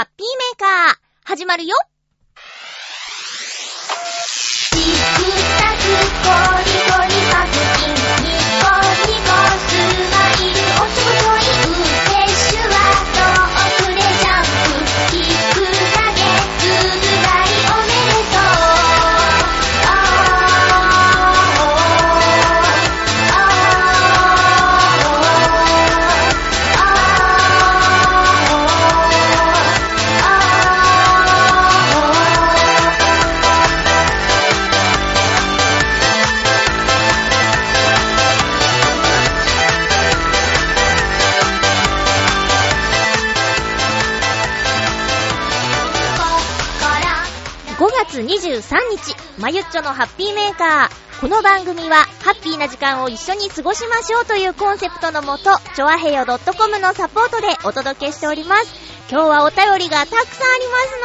ハッピーメーカー、始まるよ。日、まゆっちょのハッピーメーカー。この番組は、ハッピーな時間を一緒に過ごしましょうというコンセプトのもと、ちょわへよ .com のサポートでお届けしております。今日はお便りがたくさんあ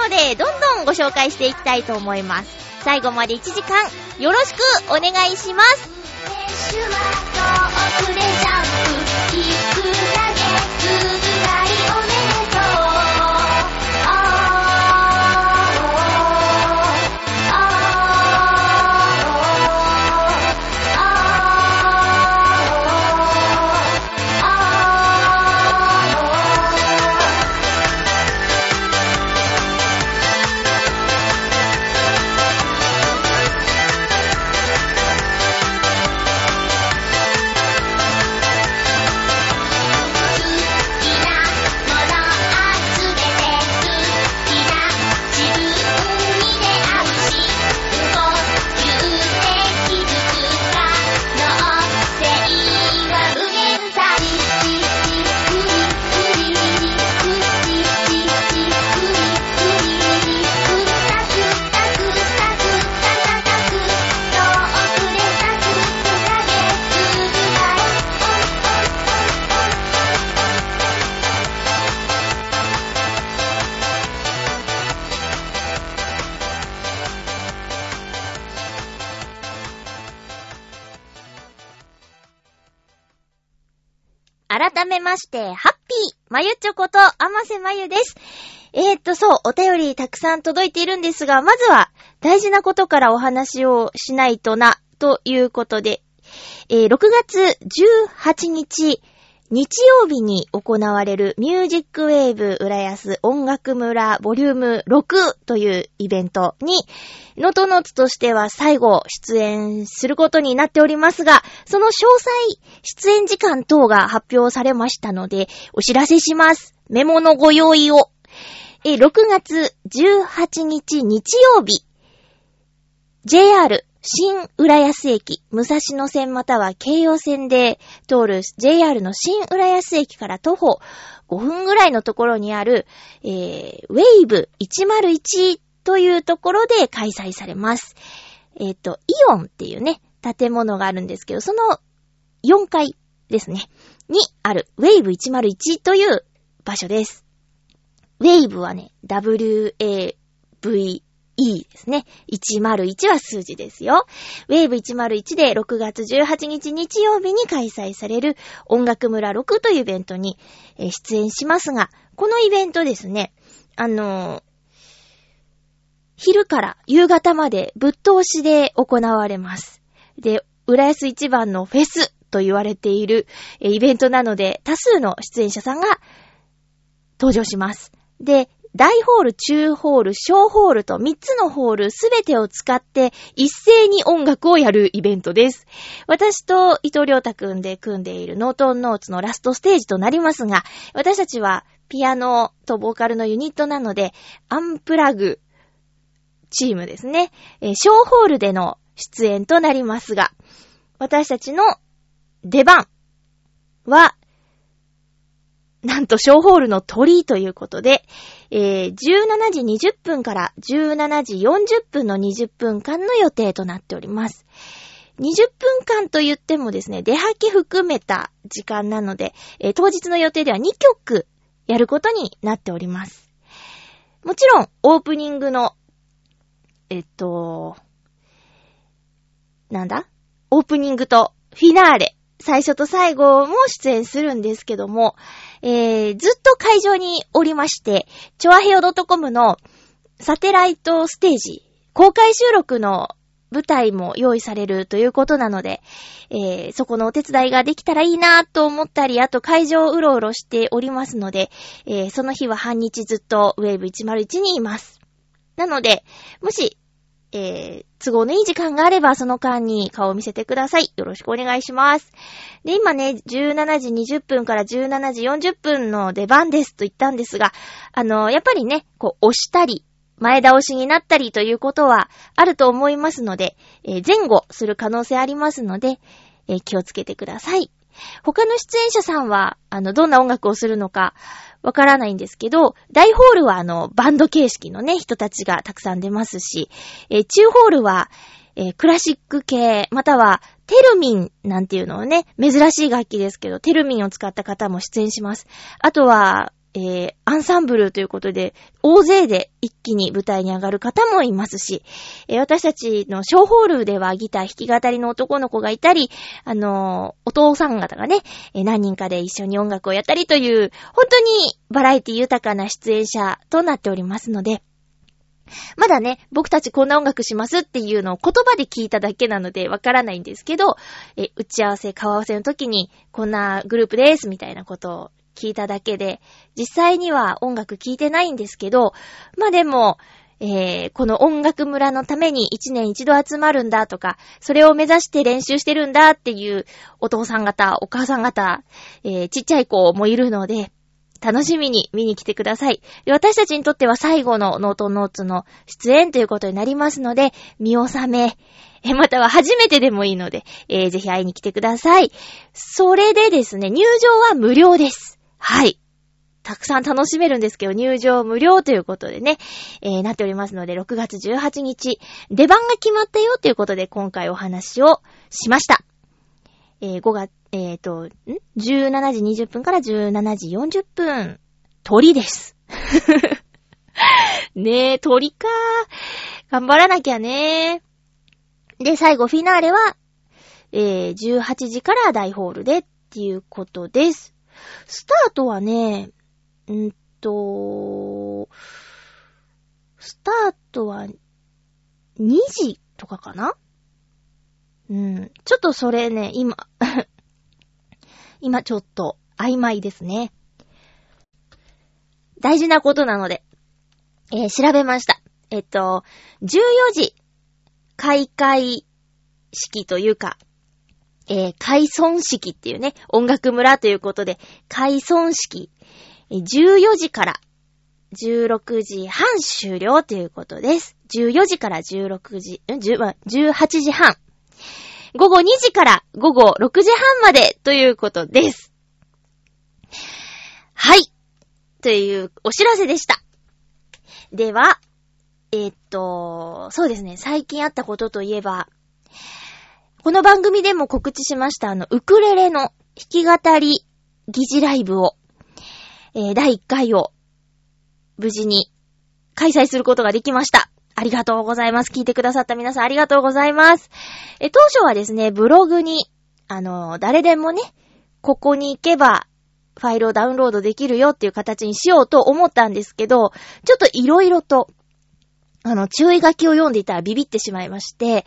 りますので、どんどんご紹介していきたいと思います。最後まで1時間、よろしくお願いします。フレッシュはと遅れジャンプ聞くだけまして、ハッピーまゆちょこと、あませまゆです。えー、っと、そう、お便りたくさん届いているんですが、まずは、大事なことからお話をしないとな、ということで、えー6月18日、日曜日に行われるミュージックウェーブ浦安音楽村ボリューム6というイベントに、ノートノーツとしては最後出演することになっておりますが、その詳細、出演時間等が発表されましたので、お知らせします。メモのご用意を。6月18日日曜日、JR 新浦安駅、武蔵野線または京葉線で通る JR の新浦安駅から徒歩5分ぐらいのところにある、えー、ウェイブ101というところで開催されます。えっ、と、イオンっていうね、建物があるんですけど、その4階ですね、にあるウェイブ101という場所です。ウェイブはね、W-A-V E ですね。101は数字ですよ。ウェーブ101で6月18日日曜日に開催される音楽村6というイベントに出演しますが、このイベントですね、あの昼から夕方までぶっ通しで行われます。で、浦安一番のフェスと言われているイベントなので、多数の出演者さんが登場します。で、大ホール、中ホール、小ホールと3つのホールすべてを使って一斉に音楽をやるイベントです。私と伊藤良太くんで組んでいるノートンノーツのラストステージとなりますが、私たちはピアノとボーカルのユニットなので、アンプラグチームですね。えー小ホールでの出演となりますが、私たちの出番は、なんと小ホールの鳥居ということで、えー17時20分から17時40分の20分間の予定となっております。20分間と言ってもですね、出はけ含めた時間なので、えー当日の予定では2曲やることになっております。もちろん、オープニングの、えっと、なんだ？オープニングとフィナーレ、最初と最後も出演するんですけども、えー、ずっと会場におりまして、チョアヘオ .com のサテライトステージ、公開収録の舞台も用意されるということなので、えー、そこのお手伝いができたらいいなと思ったり、あと会場をうろうろしておりますので、えー、その日は半日ずっとウェーブ101にいます。なので、もし、えー、都合のいい時間があれば、その間に顔を見せてください。よろしくお願いします。で、今ね、17時20分から17時40分の出番ですと言ったんですが、あの、やっぱりね、こう、押したり、前倒しになったりということはあると思いますので、えー前後する可能性ありますので、えー気をつけてください。他の出演者さんは、あの、どんな音楽をするのかわからないんですけど、大ホールはあの、バンド形式のね、人たちがたくさん出ますし、えー中ホールは、えークラシック系、または、テルミンなんていうのをね、珍しい楽器ですけど、テルミンを使った方も出演します。あとは、えーアンサンブルということで、大勢で一気に舞台に上がる方もいますし、えー私たちの小ホールではギター弾き語りの男の子がいたり、あのーお父さん方がね、えー何人かで一緒に音楽をやったりという、本当にバラエティ豊かな出演者となっておりますので、まだね、僕たちこんな音楽しますっていうのを言葉で聞いただけなのでわからないんですけど、え、打ち合わせ、顔合わせの時に、こんなグループですみたいなことを聞いただけで、実際には音楽聞いてないんですけど、まあでも、えー、この音楽村のために一年一度集まるんだとか、それを目指して練習してるんだっていうお父さん方、お母さん方、えー、ちっちゃい子もいるので、楽しみに見に来てください。私たちにとっては最後のノートノーツの出演ということになりますので、見納め、えまたは初めてでもいいので、えーぜひ会いに来てください。それでですね、入場は無料です。はい。たくさん楽しめるんですけど、入場無料ということでね、えーなっておりますので、6月18日、出番が決まったよということで、今回お話をしました。えー5月、えっ、と、ん ?17 時20分から17時40分、鳥です。ねえ、鳥か頑張らなきゃねで、最後、フィナーレは、えー18時から大ホールでっていうことです。スタートはね、んーと、スタートは2時とかかな？うん。ちょっとそれね、今、今ちょっと曖昧ですね。大事なことなので、えー調べました。えっと、14時、開会式というか、えー開村式っていうね、音楽村ということで、開村式、14時から16時半終了ということです。14時から16時、ん？18時半。午後2時から午後6時半までということです。はい。というお知らせでした。では、えーっと、そうですね、最近あったことといえば、この番組でも告知しました、あの、ウクレレの弾き語り疑似ライブを、えー第1回を、無事に開催することができました。ありがとうございます。聞いてくださった皆さんありがとうございます。え、当初はですね、ブログに、あの、誰でもね、ここに行けば、ファイルをダウンロードできるよっていう形にしようと思ったんですけど、ちょっといろいろと、あの、注意書きを読んでいたらビビってしまいまして、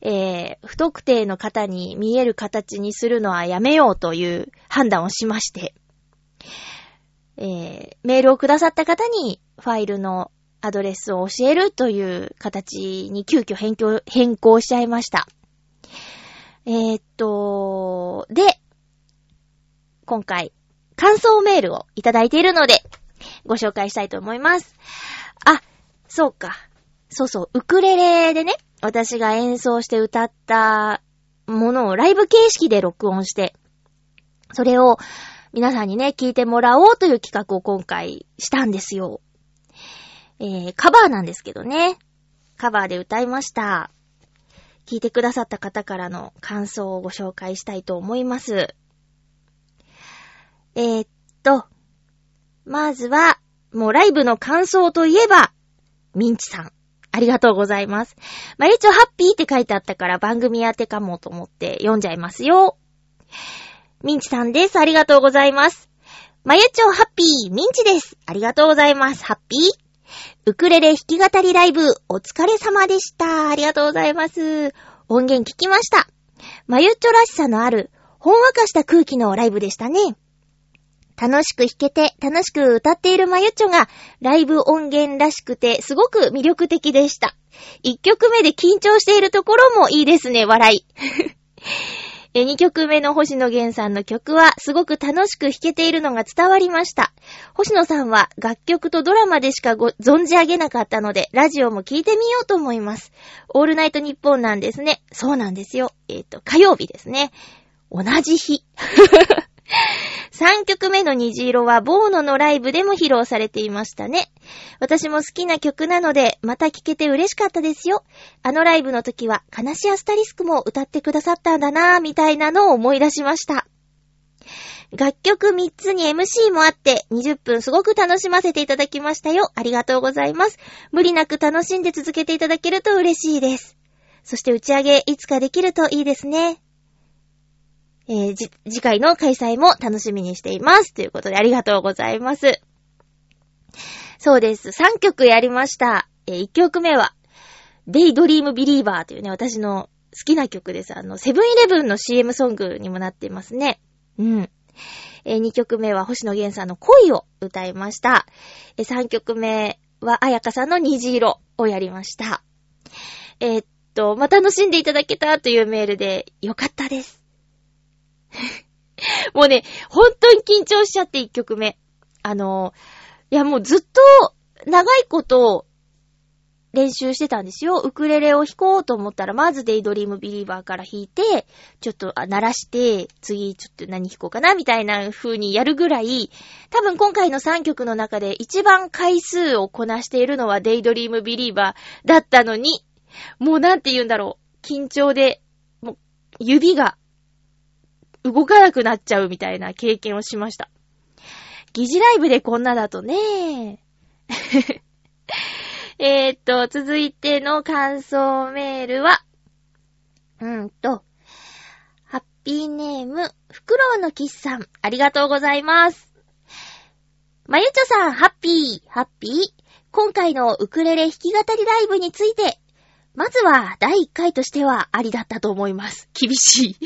えー、不特定の方に見える形にするのはやめようという判断をしまして、えー、メールをくださった方にファイルのアドレスを教えるという形に急遽変更、変更しちゃいました。えーっと、で、今回、感想メールをいただいているので、ご紹介したいと思います。あ、そうか。そうそう、ウクレレでね、私が演奏して歌ったものをライブ形式で録音して、それを皆さんにね、聞いてもらおうという企画を今回したんですよ。えー、カバーなんですけどね。カバーで歌いました。聞いてくださった方からの感想をご紹介したいと思います。えー、っと、まずは、もうライブの感想といえば、ミンチさん。ありがとうございます。まゆちょハッピーって書いてあったから番組宛てかもと思って読んじゃいますよ。ミンチさんです。ありがとうございます。まゆちょハッピー、ミンチです。ありがとうございます。ハッピー。ウクレレ弾き語りライブ、お疲れ様でした。ありがとうございます。音源聞きました。まゆっちょらしさのある、ほんわかした空気のライブでしたね。楽しく弾けて、楽しく歌っているまゆっちょが、ライブ音源らしくて、すごく魅力的でした。一曲目で緊張しているところもいいですね、笑い。え、2曲目の星野源さんの曲はすごく楽しく弾けているのが伝わりました。星野さんは楽曲とドラマでしかご存じ上げなかったので、ラジオも聴いてみようと思います。オールナイトニッポンなんですね。そうなんですよ。えっ、と、火曜日ですね。同じ日。3曲目の虹色はボーノのライブでも披露されていましたね。私も好きな曲なので、また聴けて嬉しかったですよ。あのライブの時は、悲しいアスタリスクも歌ってくださったんだなぁ、みたいなのを思い出しました。楽曲3つに MC もあって、20分すごく楽しませていただきましたよ。ありがとうございます。無理なく楽しんで続けていただけると嬉しいです。そして打ち上げいつかできるといいですね。えー、じ、次回の開催も楽しみにしています。ということでありがとうございます。そうです。3曲やりました。えー、1曲目は、デイドリームビリーバーというね、私の好きな曲です。あの、セブンイレブンの CM ソングにもなっていますね。うん。えー、2曲目は星野源さんの恋を歌いました。えー、3曲目は彩香さんの虹色をやりました。えーっと、まあ、楽しんでいただけたというメールでよかったです。もうね、本当に緊張しちゃって1曲目。あの、いやもうずっと長いこと練習してたんですよ。ウクレレを弾こうと思ったら、まずデイドリームビリーバーから弾いて、ちょっと鳴らして、次ちょっと何弾こうかなみたいな風にやるぐらい、多分今回の3曲の中で一番回数をこなしているのはデイドリームビリーバーだったのに、もうなんて言うんだろう。緊張で、もう指が動かなくなっちゃうみたいな経験をしました。疑似ライブでこんなだとね。えっと、続いての感想メールは、うんと、ハッピーネーム、フクロウのキスさん、ありがとうございます。まゆちょさん、ハッピー、ハッピー。今回のウクレレ弾き語りライブについて、まずは第1回としてはありだったと思います。厳しい。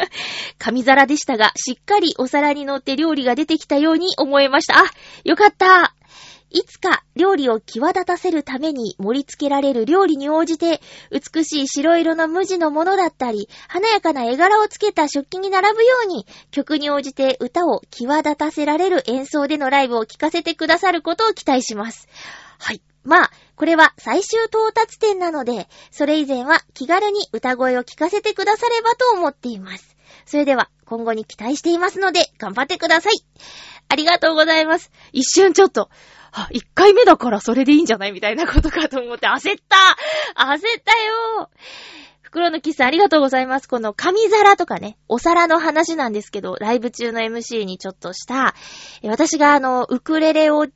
紙皿でしたが、しっかりお皿に乗って料理が出てきたように思えました。あ、よかった。いつか料理を際立たせるために盛り付けられる料理に応じて、美しい白色の無地のものだったり、華やかな絵柄をつけた食器に並ぶように、曲に応じて歌を際立たせられる演奏でのライブを聴かせてくださることを期待します。はい。まあ、これは最終到達点なので、それ以前は気軽に歌声を聞かせてくださればと思っています。それでは、今後に期待していますので、頑張ってください。ありがとうございます。一瞬ちょっと、あ、一回目だからそれでいいんじゃないみたいなことかと思って焦った焦ったよ袋のキスありがとうございます。この紙皿とかね、お皿の話なんですけど、ライブ中の MC にちょっとした、私があの、ウクレレを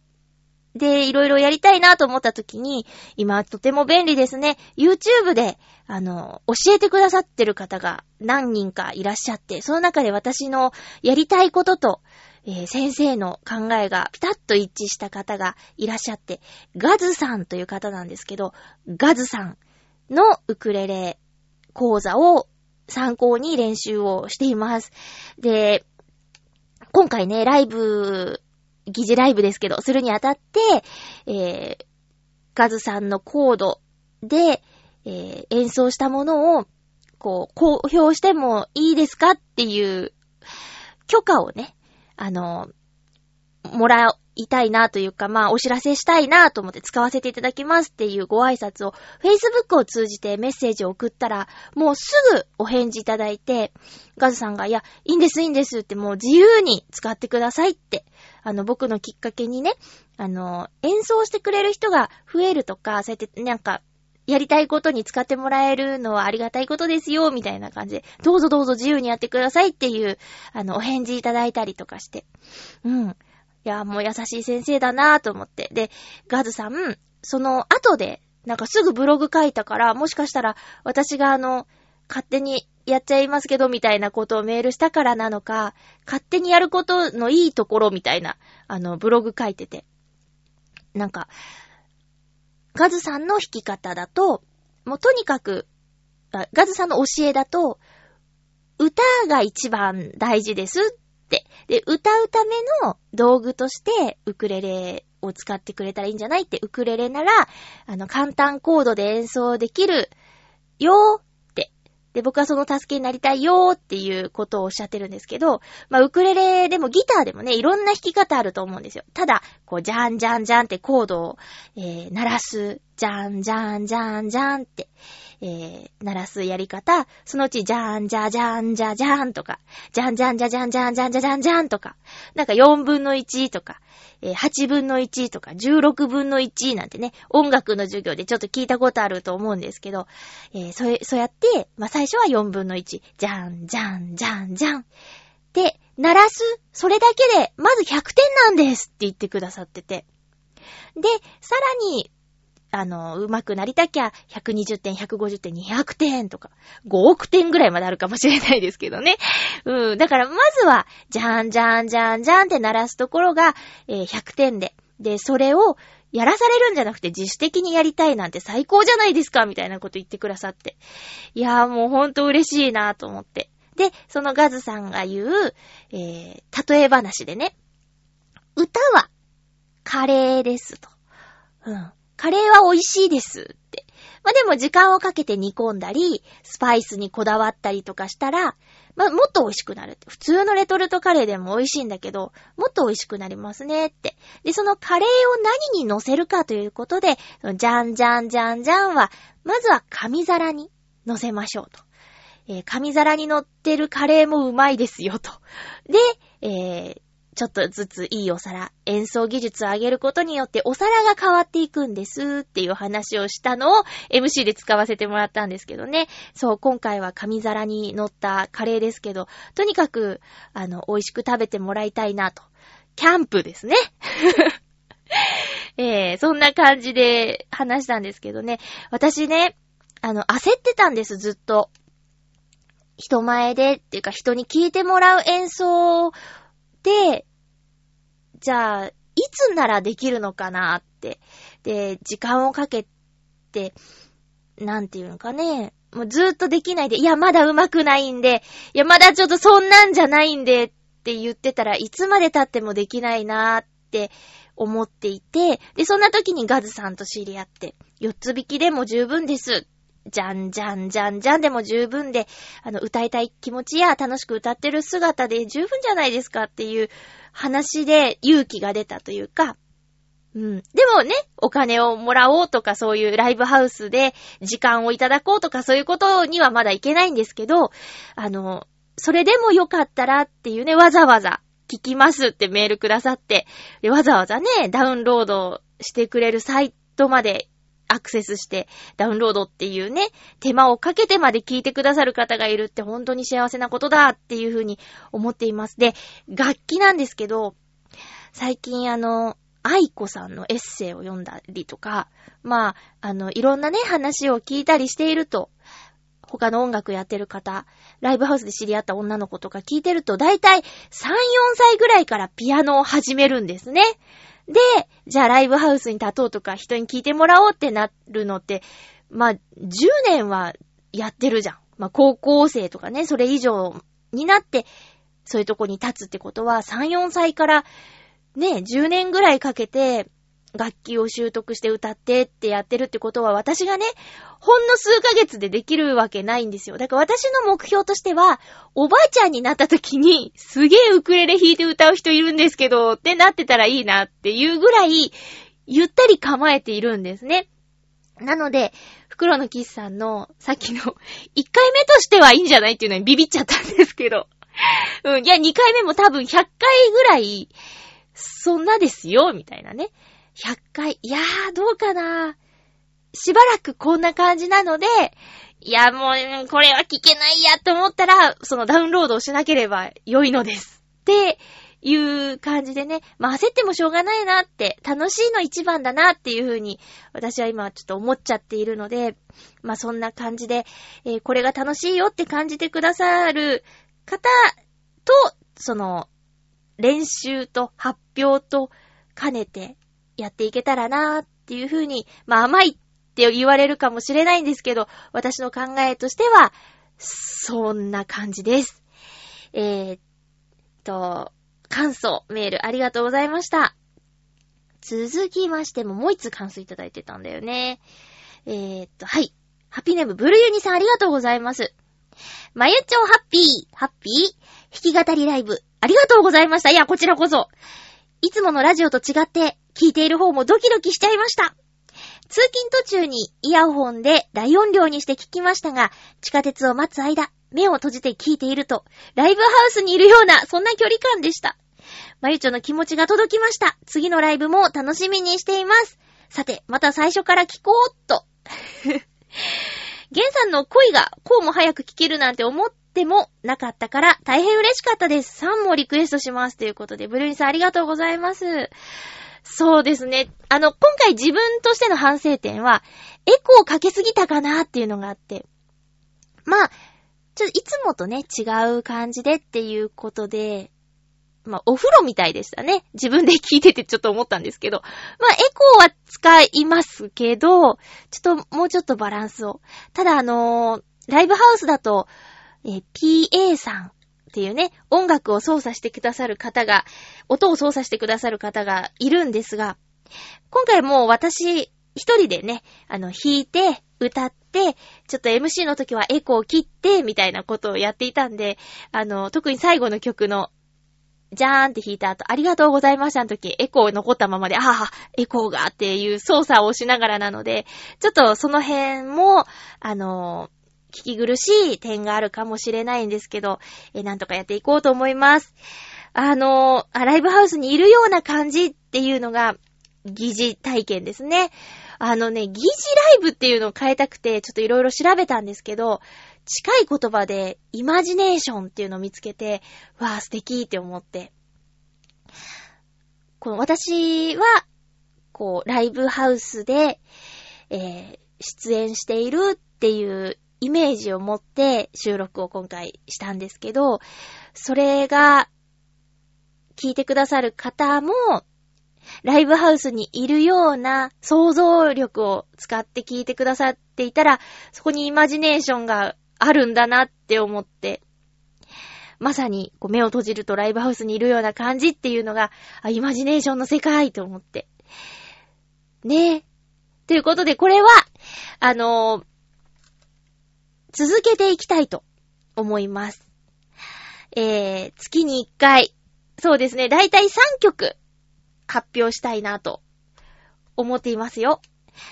で、いろいろやりたいなと思った時に、今とても便利ですね。YouTube で、あの、教えてくださってる方が何人かいらっしゃって、その中で私のやりたいことと、えー先生の考えがピタッと一致した方がいらっしゃって、ガズさんという方なんですけど、ガズさんのウクレレ講座を参考に練習をしています。で、今回ね、ライブ、疑似ライブですけど、するにあたって、えー、ガズさんのコードで、えー演奏したものを、こう、公表してもいいですかっていう許可をね、あの、もらいたいなというか、まあ、お知らせしたいなと思って使わせていただきますっていうご挨拶を、Facebook を通じてメッセージを送ったら、もうすぐお返事いただいて、ガズさんが、いや、いいんです、いいんですって、もう自由に使ってくださいって、あの、僕のきっかけにね、あの、演奏してくれる人が増えるとか、そうやって、なんか、やりたいことに使ってもらえるのはありがたいことですよ、みたいな感じで、どうぞどうぞ自由にやってくださいっていう、あの、お返事いただいたりとかして。うん。いや、もう優しい先生だなぁと思って。で、ガズさん、その後で、なんかすぐブログ書いたから、もしかしたら私があの、勝手にやっちゃいますけど、みたいなことをメールしたからなのか、勝手にやることのいいところみたいな、あの、ブログ書いてて。なんか、ガズさんの弾き方だと、もうとにかく、ガズさんの教えだと、歌が一番大事ですって。で、歌うための道具として、ウクレレを使ってくれたらいいんじゃないって、ウクレレなら、あの、簡単コードで演奏できるよ。で、僕はその助けになりたいよーっていうことをおっしゃってるんですけど、まあ、ウクレレでもギターでもね、いろんな弾き方あると思うんですよ。ただ、こう、じゃんじゃんじゃんってコードを、えー、鳴らす、じゃんじゃんじゃんじゃんって、えー、鳴らすやり方、そのうち、ジャンジャジャンジャジャンとか、ジャンジャンジャジャンジャンジャンジャジャンジャンとか、なんか4分の1とか、えー8分の1とか、16分の1なんてね、音楽の授業でちょっと聞いたことあると思うんですけど、えーそれ、そうやって、まあ、最初は4分の1、ジャン、ジャン、ジャン、ジャン。で、鳴らす、それだけで、まず100点なんですって言ってくださってて。で、さらに、あの、上手くなりたきゃ、120点、150点、200点とか、5億点ぐらいまであるかもしれないですけどね。うん。だから、まずは、じゃんじゃんじゃんじゃんって鳴らすところが、えー100点で。で、それを、やらされるんじゃなくて自主的にやりたいなんて最高じゃないですかみたいなこと言ってくださって。いやーもうほんと嬉しいなと思って。で、そのガズさんが言う、えー、例え話でね、歌はカレーですと。うん。カレーは美味しいですって。まあ、でも時間をかけて煮込んだり、スパイスにこだわったりとかしたら、まあ、もっと美味しくなる。普通のレトルトカレーでも美味しいんだけど、もっと美味しくなりますねって。で、そのカレーを何に乗せるかということで、じゃんじゃんじゃんじゃんは、まずは紙皿に乗せましょうと。えー紙皿に乗ってるカレーもうまいですよと。で、えーちょっとずついいお皿、演奏技術を上げることによってお皿が変わっていくんですっていう話をしたのを MC で使わせてもらったんですけどね。そう、今回は紙皿に乗ったカレーですけど、とにかく、あの、美味しく食べてもらいたいなと。キャンプですね。えー、そんな感じで話したんですけどね。私ね、あの、焦ってたんです、ずっと。人前でっていうか人に聞いてもらう演奏で、じゃあ、いつならできるのかなって。で、時間をかけて、なんていうのかね。もうずーっとできないで、いや、まだ上手くないんで、いや、まだちょっとそんなんじゃないんでって言ってたらいつまで経ってもできないなーって思っていて、で、そんな時にガズさんと知り合って、四つ引きでも十分です。じゃんじゃんじゃんじゃんでも十分で、あの、歌いたい気持ちや楽しく歌ってる姿で十分じゃないですかっていう話で勇気が出たというか、うん。でもね、お金をもらおうとかそういうライブハウスで時間をいただこうとかそういうことにはまだいけないんですけど、あの、それでもよかったらっていうね、わざわざ聞きますってメールくださって、わざわざね、ダウンロードしてくれるサイトまでアクセスしてダウンロードっていうね、手間をかけてまで聞いてくださる方がいるって本当に幸せなことだっていうふうに思っています。で、楽器なんですけど、最近あの、愛子さんのエッセイを読んだりとか、まあ、あの、いろんなね、話を聞いたりしていると、他の音楽やってる方、ライブハウスで知り合った女の子とか聞いてると、だいたい3、4歳ぐらいからピアノを始めるんですね。で、じゃあライブハウスに立とうとか人に聞いてもらおうってなるのって、まあ、10年はやってるじゃん。まあ、高校生とかね、それ以上になって、そういうとこに立つってことは、3、4歳から、ね、10年ぐらいかけて、楽器を習得して歌ってってやってるってことは、私がね、ほんの数ヶ月でできるわけないんですよ。だから私の目標としては、おばあちゃんになった時に、すげえウクレレ弾いて歌う人いるんですけど、ってなってたらいいなっていうぐらい、ゆったり構えているんですね。なので、袋のキスさんの、さっきの、1回目としてはいいんじゃないっていうのにビビっちゃったんですけど。うん、いや、2回目も多分100回ぐらい、そんなですよ、みたいなね。100回、いやー、どうかな。しばらくこんな感じなので、いや、もう、これは聞けないやと思ったら、そのダウンロードをしなければ良いのです。っていう感じでね、まあ焦ってもしょうがないなって、楽しいの一番だなっていう風に、私は今ちょっと思っちゃっているので、まあそんな感じで、えーこれが楽しいよって感じてくださる方と、その、練習と発表と兼ねてやっていけたらなーっていう風に、まあ甘いって言われるかもしれないんですけど、私の考えとしては、そんな感じです。えー、っと、感想、メールありがとうございました。続きましてももう一つ感想いただいてたんだよね。えー、っと、はい。ハッピーネーム、ブルユニさんありがとうございます。まゆちょハッピー、ハッピー、弾き語りライブ、ありがとうございました。いや、こちらこそ。いつものラジオと違って、聞いている方もドキドキしちゃいました。通勤途中にイヤホンで大音量にして聞きましたが、地下鉄を待つ間、目を閉じて聞いていると、ライブハウスにいるような、そんな距離感でした。まゆちょの気持ちが届きました。次のライブも楽しみにしています。さて、また最初から聞こうっと。ゲンさんの声がこうも早く聞けるなんて思ってもなかったから大変嬉しかったです。3もリクエストします。ということで、ブルーニさんありがとうございます。そうですね。あの、今回自分としての反省点は、エコーかけすぎたかなっていうのがあって。まあ、ちょっといつもとね、違う感じでっていうことで、まあ、お風呂みたいでしたね。自分で聞いててちょっと思ったんですけど。まあ、エコーは使いますけど、ちょっと、もうちょっとバランスを。ただ、あのーライブハウスだと、え PA さんっていうね、音楽を操作してくださる方が、音を操作してくださる方がいるんですが、今回もう私一人でね、あの、弾いて、歌って、ちょっと MC の時はエコーを切って、みたいなことをやっていたんで、あの、特に最後の曲の、じゃーんって弾いた後、ありがとうございましたの時、エコー残ったままで、ああ、エコーがっていう操作をしながらなので、ちょっとその辺も、あの、聞き苦しい点があるかもしれないんですけど、え、なんとかやっていこうと思います。あの、あライブハウスにいるような感じっていうのが、疑似体験ですね。あのね、疑似ライブっていうのを変えたくて、ちょっといろいろ調べたんですけど、近い言葉で、イマジネーションっていうのを見つけて、わあ、素敵って思って。この私は、こう、ライブハウスで、えー出演しているっていうイメージを持って収録を今回したんですけど、それが、聞いてくださる方も、ライブハウスにいるような想像力を使って聞いてくださっていたら、そこにイマジネーションがあるんだなって思って、まさにこう目を閉じるとライブハウスにいるような感じっていうのが、あ、イマジネーションの世界と思って。ねえ。ということで、これは、あのー続けていきたいと思います。えー、月に1回、そうですね、だいたい3曲発表したいなと思っていますよ。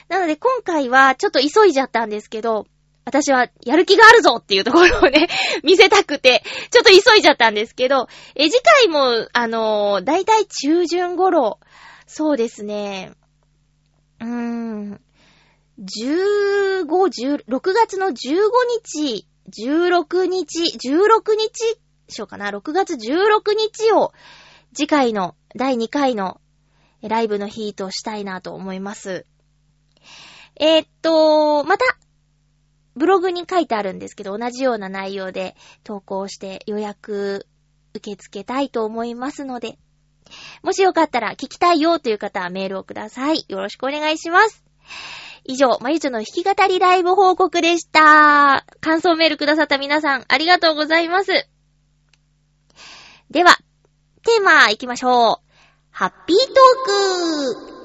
なので今回はちょっと急いじゃったんですけど、私はやる気があるぞっていうところをね、見せたくて、ちょっと急いじゃったんですけど、え、次回も、あのーだいたい中旬頃、そうですね、うーん、15、10 6月の15日、16日、16日、しようかな、6月16日を次回の第2回のライブの日としたいなと思います。えーっと、また、ブログに書いてあるんですけど、同じような内容で投稿して予約受け付けたいと思いますので、もしよかったら聞きたいよという方はメールをください。よろしくお願いします。以上、まゆちょの弾き語りライブ報告でした。感想メールくださった皆さん、ありがとうございます。では、テーマ行きましょう。ハッピートーク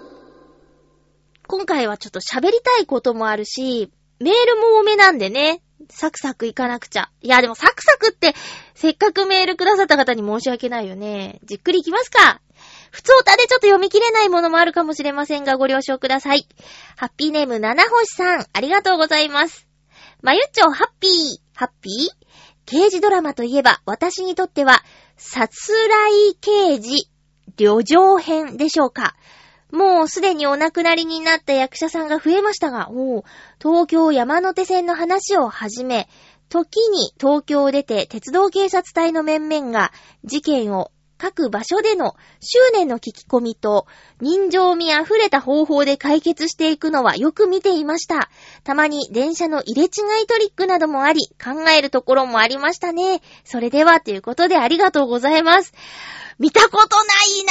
今回はちょっと喋りたいこともあるし、メールも多めなんでね、サクサクいかなくちゃ。いや、でもサクサクって、せっかくメールくださった方に申し訳ないよね。じっくりいきますか。普通歌でちょっと読み切れないものもあるかもしれませんが、ご了承ください。ハッピーネーム七星さん、ありがとうございます。まゆっちょ、ハッピー、ハッピー？刑事ドラマといえば、私にとっては、殺来刑事、旅情編でしょうか。もうすでにお亡くなりになった役者さんが増えましたが、お東京山手線の話をはじめ、時に東京を出て鉄道警察隊の面々が事件を各場所での執念の聞き込みと人情味あふれた方法で解決していくのはよく見ていました。たまに電車の入れ違いトリックなどもあり、考えるところもありましたね。それではということでありがとうございます。見たことない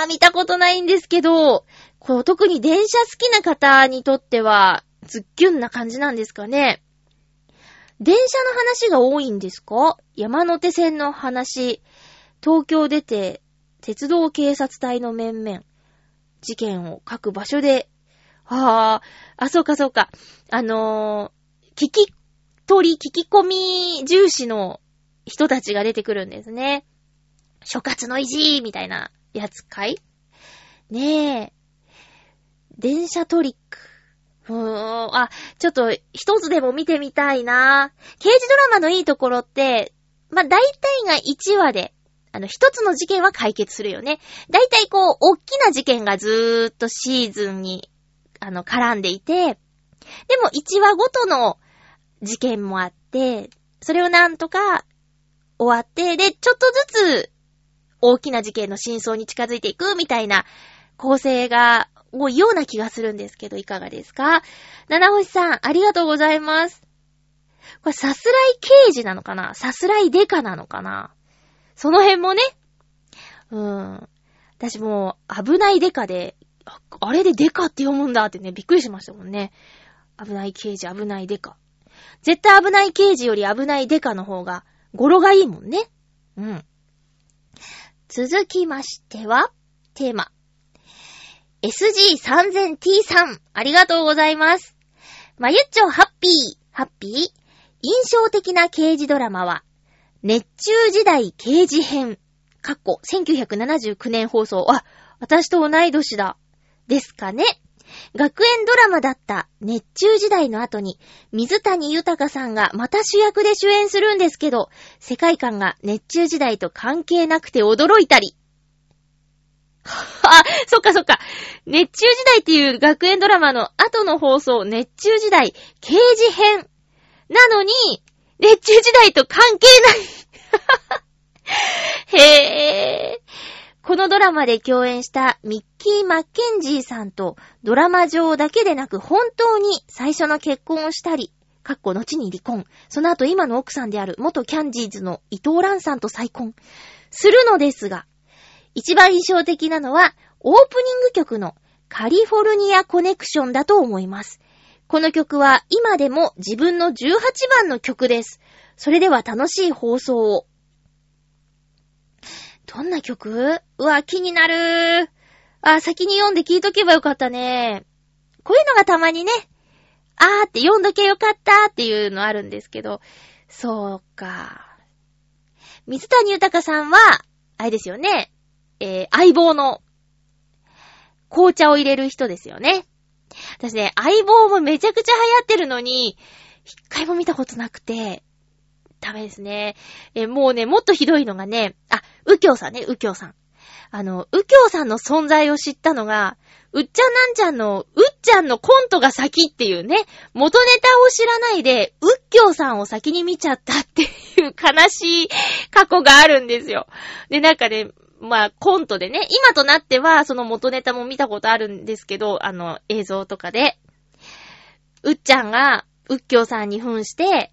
なぁ見たことないんですけど、こう特に電車好きな方にとっては、ズッキュンな感じなんですかね。電車の話が多いんですか？山手線の話、東京出て、鉄道警察隊の面々、事件を各場所で、ああ、あ、そうかそうか。あのー、聞き取り、聞き込み重視の人たちが出てくるんですね。諸葛の意地みたいなやつかい？ねえ。電車トリック。うーん、あ、ちょっと一つでも見てみたいな。刑事ドラマのいいところって、まあ、大体が1話で、あの、一つの事件は解決するよね。大体こう、大きな事件がずーっとシーズンに、あの、絡んでいて、でも1話ごとの事件もあって、それをなんとか終わって、で、ちょっとずつ大きな事件の真相に近づいていくみたいな構成が多いような気がするんですけど、いかがですか？七星さん、ありがとうございます。これ、さすらい刑事なのかな？さすらいデカなのかな？その辺もね。うん。私もう、危ないデカで、あれでデカって読むんだってね、びっくりしましたもんね。危ない刑事、危ないデカ。絶対危ない刑事より危ないデカの方が、語呂がいいもんね。うん。続きましては、テーマ。SG3000T さん、ありがとうございます。まゆっちょハッピー、ハッピー？印象的な刑事ドラマは、熱中時代刑事編。かっこ、1979年放送。あ、私と同い年だ。ですかね。学園ドラマだった熱中時代の後に、水谷豊さんがまた主役で主演するんですけど、世界観が熱中時代と関係なくて驚いたり。あ、そっかそっか。熱中時代っていう学園ドラマの後の放送、熱中時代刑事編。なのに、熱中時代と関係ない。へぇ。このドラマで共演したミッキー・マッケンジーさんとドラマ上だけでなく本当に最初の結婚をしたり、かっこ後に離婚。その後今の奥さんである元キャンジーズの伊藤蘭さんと再婚。するのですが、一番印象的なのはオープニング曲のカリフォルニアコネクションだと思います。この曲は今でも自分の18番の曲です。それでは楽しい放送を。どんな曲？うわ、気になるあ、先に読んで聞いとけばよかったね。こういうのがたまにね、あーって読んどけよかったっていうのあるんですけど、そうか。水谷豊さんは、あれですよね、えー、相棒の紅茶を入れる人ですよね。私ね、相棒もめちゃくちゃ流行ってるのに、一回も見たことなくて、ダメですね。え、もうね、もっとひどいのがね、あ、右京さんね、右京さん。あの、右京さんの存在を知ったのが、うっちゃなんちゃんの、うっちゃんのコントが先っていうね、元ネタを知らないで、うっきょうさんを先に見ちゃったっていう悲しい過去があるんですよ。で、なんかね、まあ、コントでね、今となっては、その元ネタも見たことあるんですけど、あの、映像とかで、うっちゃんが、うっきょうさんに扮して、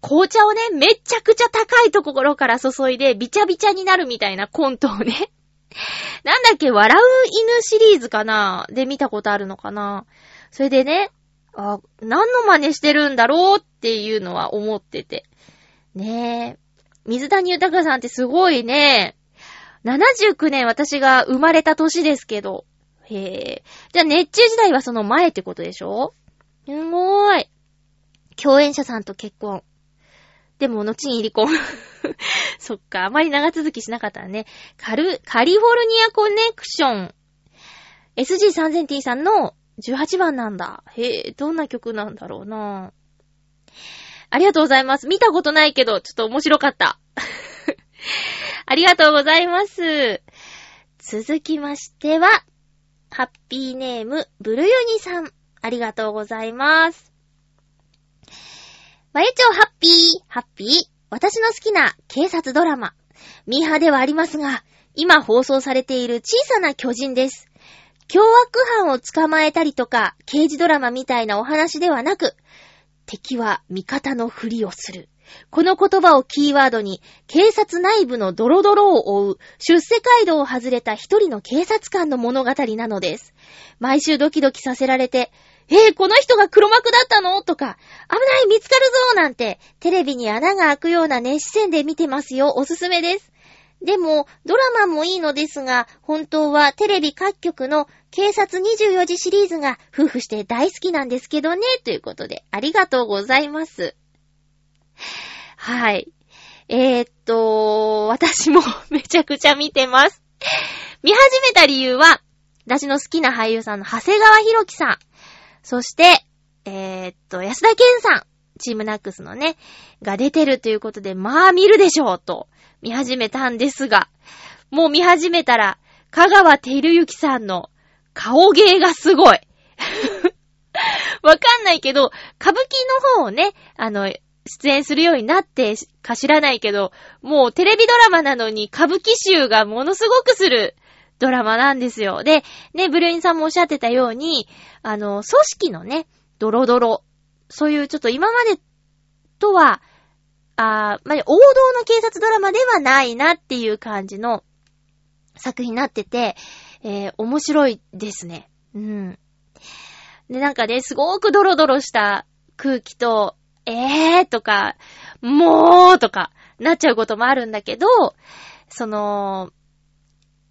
紅茶をね、めちゃくちゃ高いところから注いで、びちゃびちゃになるみたいなコントをね、なんだっけ、笑う犬シリーズかなで見たことあるのかなそれでね、あ、何の真似してるんだろうっていうのは思ってて。ねえ。水谷豊さんってすごいね。79年私が生まれた年ですけど。へえ。じゃあ熱中時代はその前ってことでしょ？すごーい。共演者さんと結婚。でも、後に離婚。そっか、あまり長続きしなかったね。カル、カリフォルニアコネクション。SG3000T さんの18番なんだ。へえ、どんな曲なんだろうなぁありがとうございます。見たことないけど、ちょっと面白かった。ありがとうございます。続きましては、ハッピーネーム、ブルユニさん。ありがとうございます。まゆちょハッピー、ハッピー。私の好きな警察ドラマ。ミーハではありますが、今放送されている小さな巨人です。凶悪犯を捕まえたりとか、刑事ドラマみたいなお話ではなく、敵は味方のふりをする。この言葉をキーワードに、警察内部のドロドロを追う、出世街道を外れた一人の警察官の物語なのです。毎週ドキドキさせられて、えー、この人が黒幕だったの？とか、危ない見つかるぞなんて、テレビに穴が開くような熱視線で見てますよ。おすすめです。でも、ドラマもいいのですが、本当はテレビ各局の警察24時シリーズが夫婦して大好きなんですけどね、ということで、ありがとうございます。はい。えー、っと、私も めちゃくちゃ見てます。見始めた理由は、私の好きな俳優さんの長谷川博己さん、そして、えー、っと、安田健さん、チームナックスのね、が出てるということで、まあ見るでしょう、と見始めたんですが、もう見始めたら、香川照之さんの顔芸がすごい。わかんないけど、歌舞伎の方をね、あの、出演するようになってか知らないけど、もうテレビドラマなのに歌舞伎集がものすごくするドラマなんですよ。で、ね、ブルーインさんもおっしゃってたように、あの、組織のね、ドロドロ、そういうちょっと今までとは、あまあ、王道の警察ドラマではないなっていう感じの作品になってて、えー、面白いですね。うん。で、なんかね、すごくドロドロした空気と、えーとか、もうとか、なっちゃうこともあるんだけど、その、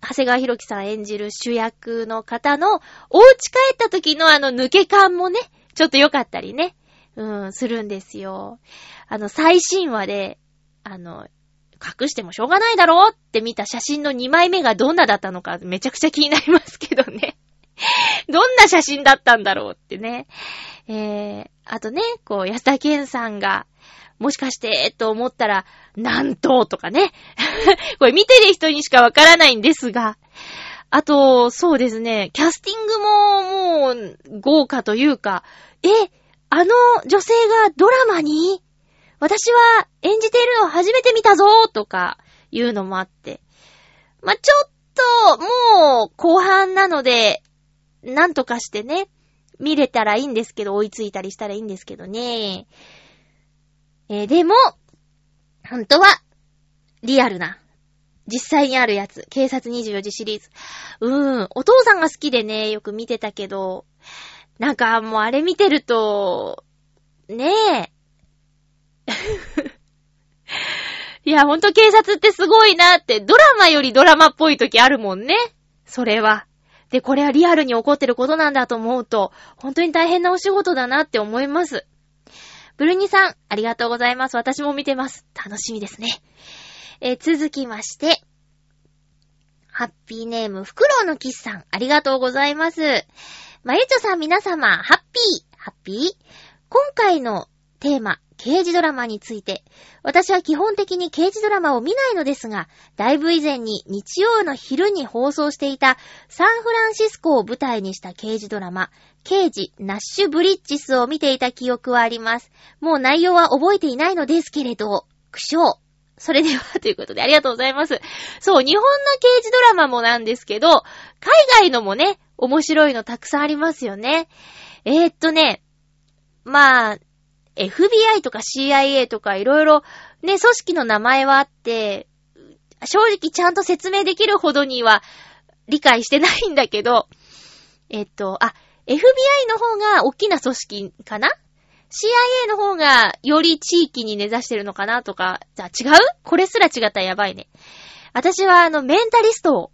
長谷川博己さん演じる主役の方の、お家帰った時のあの抜け感もね、ちょっと良かったりね、うん、するんですよ。あの、最新話で、あの、隠してもしょうがないだろうって見た写真の2枚目がどんなだったのかめちゃくちゃ気になりますけどね。どんな写真だったんだろうってね。えー、あとね、こう、安田健さんが、もしかして、と思ったら、なんと、とかね。これ見てる人にしかわからないんですが。あと、そうですね、キャスティングももう、豪華というか、え、あの女性がドラマに？私は演じているのを初めて見たぞとか、いうのもあって。まあ、ちょっと、もう、後半なので、なんとかしてね、見れたらいいんですけど、追いついたりしたらいいんですけどね。えーでも、本当は、リアルな、実際にあるやつ、警察24時シリーズ。うーん、お父さんが好きでね、よく見てたけど、なんかもうあれ見てると、ねえ。いや、ほんと警察ってすごいなって、ドラマよりドラマっぽい時あるもんね。それは。で、これはリアルに起こってることなんだと思うと、本当に大変なお仕事だなって思います。ブルニさん、ありがとうございます。私も見てます。楽しみですね。えー続きまして、ハッピーネーム、フクロウのキスさん、ありがとうございます。まゆちょさん皆様、ハッピー、ハッピー今回のテーマ、刑事ドラマについて、私は基本的に刑事ドラマを見ないのですが、だいぶ以前に日曜の昼に放送していたサンフランシスコを舞台にした刑事ドラマ、刑事ナッシュブリッジスを見ていた記憶はあります。もう内容は覚えていないのですけれど、苦笑。それでは、ということでありがとうございます。そう、日本の刑事ドラマもなんですけど、海外のもね、面白いのたくさんありますよね。えー、っとね、まあ、FBI とか CIA とかいろいろね、組織の名前はあって、正直ちゃんと説明できるほどには理解してないんだけど、えっと、あ、FBI の方が大きな組織かな ?CIA の方がより地域に根ざしてるのかなとか、じゃあ違う？これすら違ったらやばいね。私はあの、メンタリストを、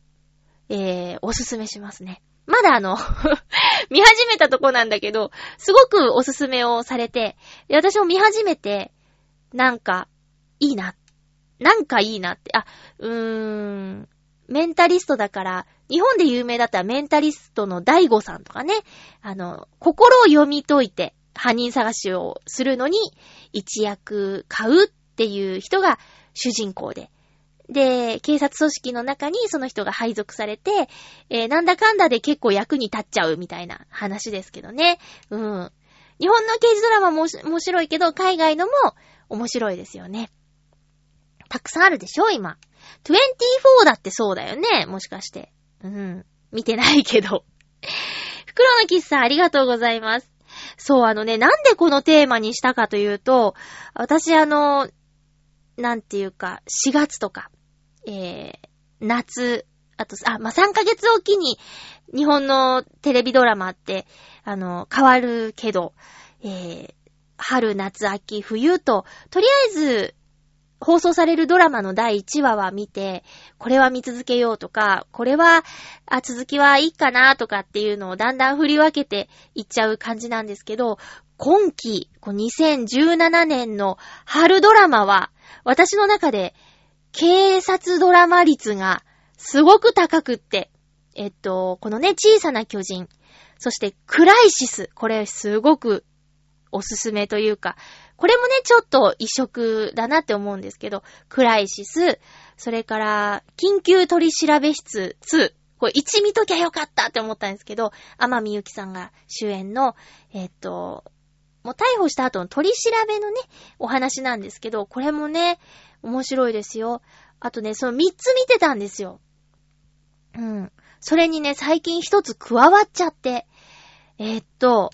えー、おすすめしますね。まだあの、見始めたとこなんだけど、すごくおすすめをされて、私も見始めて、なんか、いいな。なんかいいなって。あ、うーん、メンタリストだから、日本で有名だったらメンタリストの大悟さんとかね、あの、心を読み解いて、犯人探しをするのに、一役買うっていう人が主人公で。で、警察組織の中にその人が配属されて、えーなんだかんだで結構役に立っちゃうみたいな話ですけどね。うん。日本の刑事ドラマも面白いけど、海外のも面白いですよね。たくさんあるでしょ今。24だってそうだよねもしかして。うん。見てないけど。袋の喫茶ありがとうございます。そう、あのね、なんでこのテーマにしたかというと、私あの、なんていうか、4月とか、えー、夏、あと、あ、まあ、3ヶ月おきに日本のテレビドラマって、あの、変わるけど、えー、春、夏、秋、冬と、とりあえず、放送されるドラマの第1話は見て、これは見続けようとか、これは、あ、続きはいいかなとかっていうのをだんだん振り分けていっちゃう感じなんですけど、今期、2017年の春ドラマは、私の中で、警察ドラマ率がすごく高くって、えっと、このね、小さな巨人、そしてクライシス、これすごくおすすめというか、これもね、ちょっと異色だなって思うんですけど、クライシス、それから、緊急取調べ室2、これ1見ときゃよかったって思ったんですけど、天海祐希さんが主演の、えっと、もう逮捕した後の取り調べのね、お話なんですけど、これもね、面白いですよ。あとね、その3つ見てたんですよ。うん。それにね、最近一つ加わっちゃって、えーっと、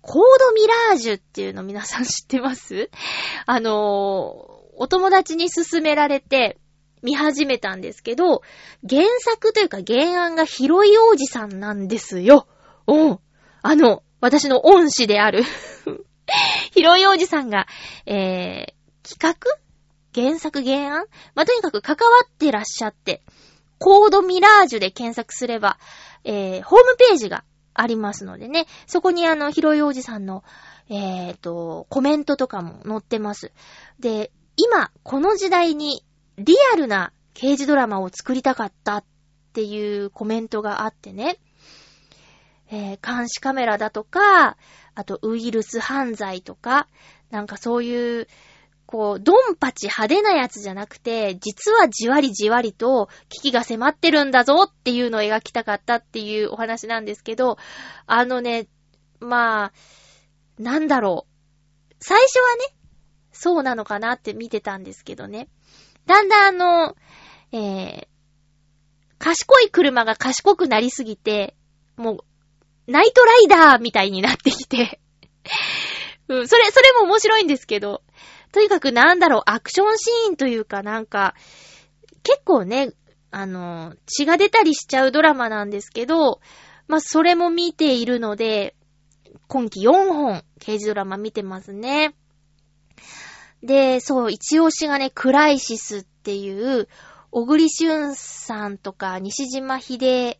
コードミラージュっていうの皆さん知ってます？あのー、お友達に勧められて見始めたんですけど、原作というか原案が広い王子さんなんですよ。うん。あの、私の恩師である 広い王子さんが、えー、企画？原作原案？まあ、とにかく関わってらっしゃって、コードミラージュで検索すれば、えー、ホームページがありますのでね、そこにあの、広い王子さんの、えーと、コメントとかも載ってます。で、今、この時代にリアルな刑事ドラマを作りたかったっていうコメントがあってね、えー監視カメラだとか、あとウイルス犯罪とか、なんかそういう、こう、ドンパチ派手なやつじゃなくて、実はじわりじわりと危機が迫ってるんだぞっていうのを描きたかったっていうお話なんですけど、あのね、まあ、なんだろう。最初はね、そうなのかなって見てたんですけどね。だんだんあの、えー、賢い車が賢くなりすぎて、もう、ナイトライダーみたいになってきて、うん、それ、それも面白いんですけど、とにかくなんだろう、アクションシーンというかなんか、結構ね、あの、血が出たりしちゃうドラマなんですけど、まあ、それも見ているので、今季4本、刑事ドラマ見てますね。で、そう、一押しがね、クライシスっていう、小栗旬さんとか、西島秀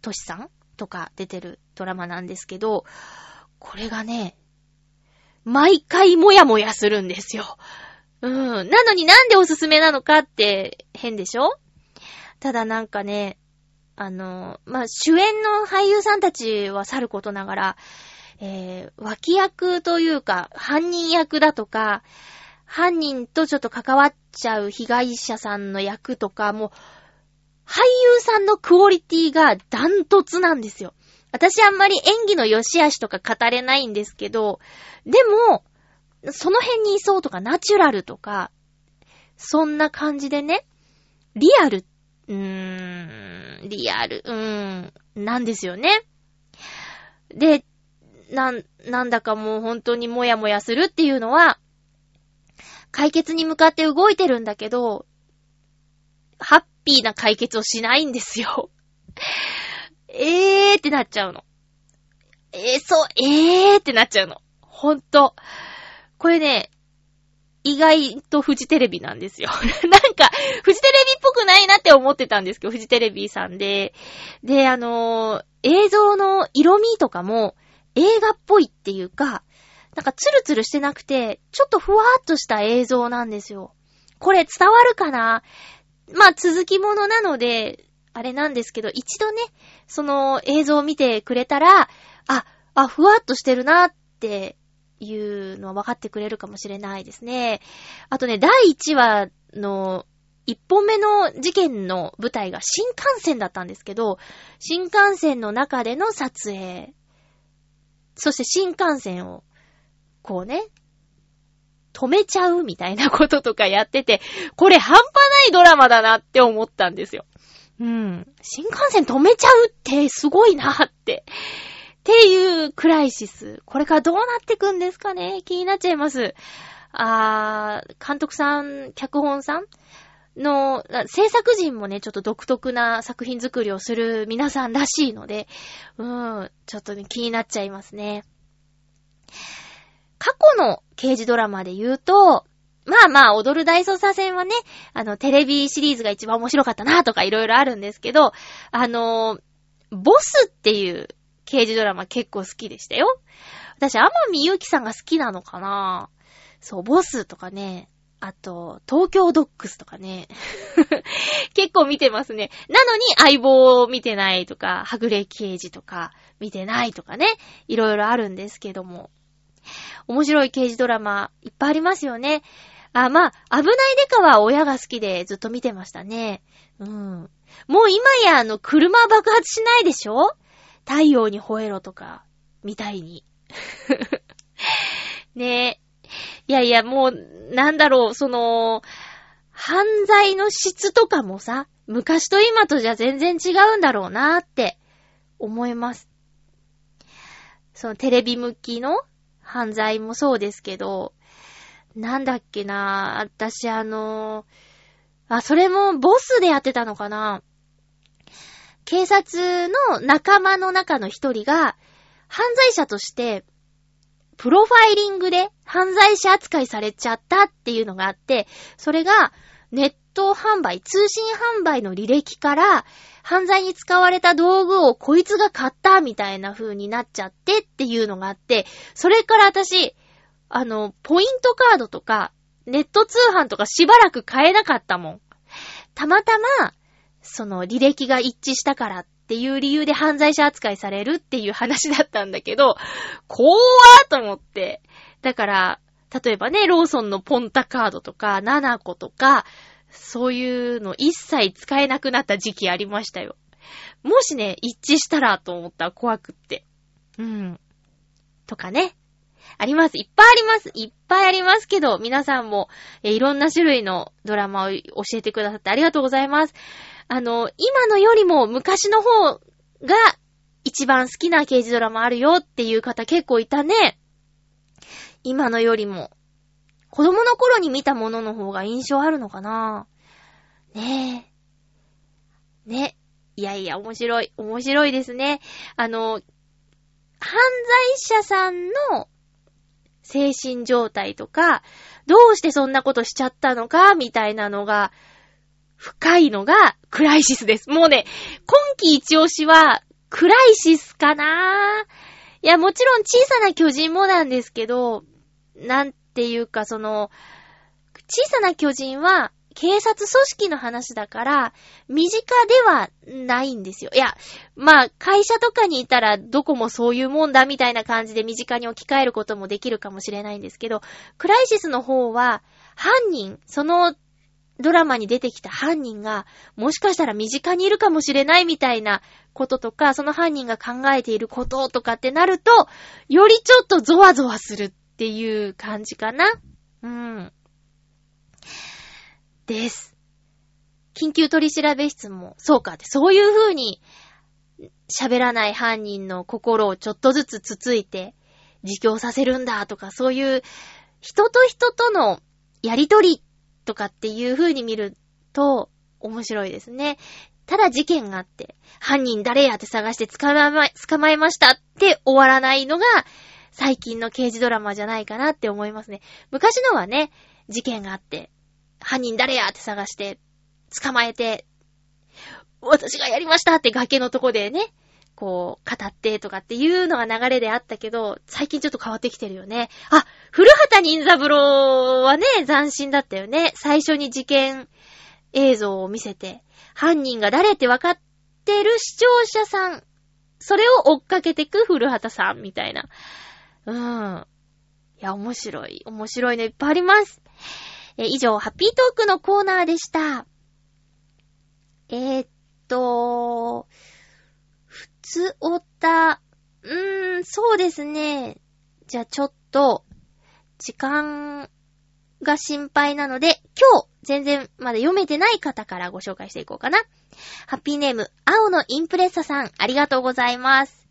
俊さんとか出てるドラマなんですけど、これがね、毎回もやもやするんですよ。うん。なのになんでおすすめなのかって変でしょ？ただなんかね、あの、まあ、主演の俳優さんたちはさることながら、えー、脇役というか、犯人役だとか、犯人とちょっと関わっちゃう被害者さんの役とか、もう、俳優さんのクオリティがダントツなんですよ。私あんまり演技の良し悪しとか語れないんですけど、でも、その辺にいそうとか、ナチュラルとか、そんな感じでね、リアル、うーん、リアル、うーん、なんですよね。で、なん、なんだかもう本当にもやもやするっていうのは、解決に向かって動いてるんだけど、ハッピーな解決をしないんですよ。えーってなっちゃうの。えー、そう、えーってなっちゃうの。ほんと。これね、意外とフジテレビなんですよ。なんか、フジテレビっぽくないなって思ってたんですけど、フジテレビさんで。で、あのー映像の色味とかも映画っぽいっていうか、なんかツルツルしてなくて、ちょっとふわーっとした映像なんですよ。これ伝わるかな？まあ続きものなので、あれなんですけど、一度ね、その映像を見てくれたら、あ、あ、ふわっとしてるなっていうのは分かってくれるかもしれないですね。あとね、第1話の一本目の事件の舞台が新幹線だったんですけど、新幹線の中での撮影、そして新幹線を、こうね、止めちゃうみたいなこととかやってて、これ半端ないドラマだなって思ったんですよ。うん。新幹線止めちゃうってすごいなって。っていうクライシス。これからどうなってくんですかね？気になっちゃいます。あー、監督さん、脚本さんの、制作陣もね、ちょっと独特な作品作りをする皆さんらしいので、うん、ちょっとね、気になっちゃいますね。過去の刑事ドラマで言うと、まあまあ、踊る大捜査線はね、あの、テレビシリーズが一番面白かったなとかいろいろあるんですけど、あの、ボスっていう刑事ドラマ結構好きでしたよ。私、天海祐希さんが好きなのかなそう、ボスとかね、あと、東京ドックスとかね。結構見てますね。なのに相棒を見てないとか、はぐれ刑事とか見てないとかね。いろいろあるんですけども。面白い刑事ドラマいっぱいありますよね。あ、まあ、危ないデカは親が好きでずっと見てましたね。うん。もう今やあの、車爆発しないでしょ？太陽に吠えろとか、みたいに。ねえ。いやいや、もう、なんだろう、その、犯罪の質とかもさ、昔と今とじゃ全然違うんだろうなって思います。そのテレビ向きの犯罪もそうですけど、なんだっけな私あのあ、それもボスでやってたのかな。警察の仲間の中の一人が、犯罪者として、プロファイリングで犯罪者扱いされちゃったっていうのがあって、それがネット販売、通信販売の履歴から、犯罪に使われた道具をこいつが買ったみたいな風になっちゃってっていうのがあって、それから私、あの、ポイントカードとか、ネット通販とかしばらく買えなかったもん。たまたま、その履歴が一致したからっていう理由で犯罪者扱いされるっていう話だったんだけど、怖ーと思って。だから、例えばね、ローソンのポンタカードとか、ナナコとか、そういうの一切使えなくなった時期ありましたよ。もしね、一致したらと思ったら怖くって。うん。とかね。あります。いっぱいあります。いっぱいありますけど、皆さんも、えいろんな種類のドラマを教えてくださってありがとうございます。あの、今のよりも昔の方が一番好きな刑事ドラマあるよっていう方結構いたね。今のよりも。子供の頃に見たものの方が印象あるのかなねえ。ね。いやいや、面白い。面白いですね。あの、犯罪者さんの精神状態とか、どうしてそんなことしちゃったのか、みたいなのが、深いのが、クライシスです。もうね、今季一押しは、クライシスかなぁいや、もちろん小さな巨人もなんですけど、なんていうか、その、小さな巨人は、警察組織の話だから、身近ではないんですよ。いや、まあ、会社とかにいたらどこもそういうもんだみたいな感じで身近に置き換えることもできるかもしれないんですけど、クライシスの方は、犯人、そのドラマに出てきた犯人が、もしかしたら身近にいるかもしれないみたいなこととか、その犯人が考えていることとかってなると、よりちょっとゾワゾワするっていう感じかな。うん。です。緊急取調べ室も、そうかって、そういう風に、喋らない犯人の心をちょっとずつつついて、自供させるんだとか、そういう、人と人とのやりとりとかっていう風に見ると面白いですね。ただ事件があって、犯人誰やって探して捕まえ、捕まえましたって終わらないのが、最近の刑事ドラマじゃないかなって思いますね。昔のはね、事件があって、犯人誰やって探して、捕まえて、私がやりましたって崖のとこでね、こう、語ってとかっていうのが流れであったけど、最近ちょっと変わってきてるよね。あ、古畑任三郎はね、斬新だったよね。最初に事件映像を見せて、犯人が誰って分かってる視聴者さん、それを追っかけてく古畑さんみたいな。うん。いや、面白い。面白いのいっぱいあります。え以上、ハッピートークのコーナーでした。えー、っと、つおた、うーん、そうですね。じゃあちょっと、時間が心配なので、今日、全然まだ読めてない方からご紹介していこうかな。ハッピーネーム、青のインプレッサさん、ありがとうございます。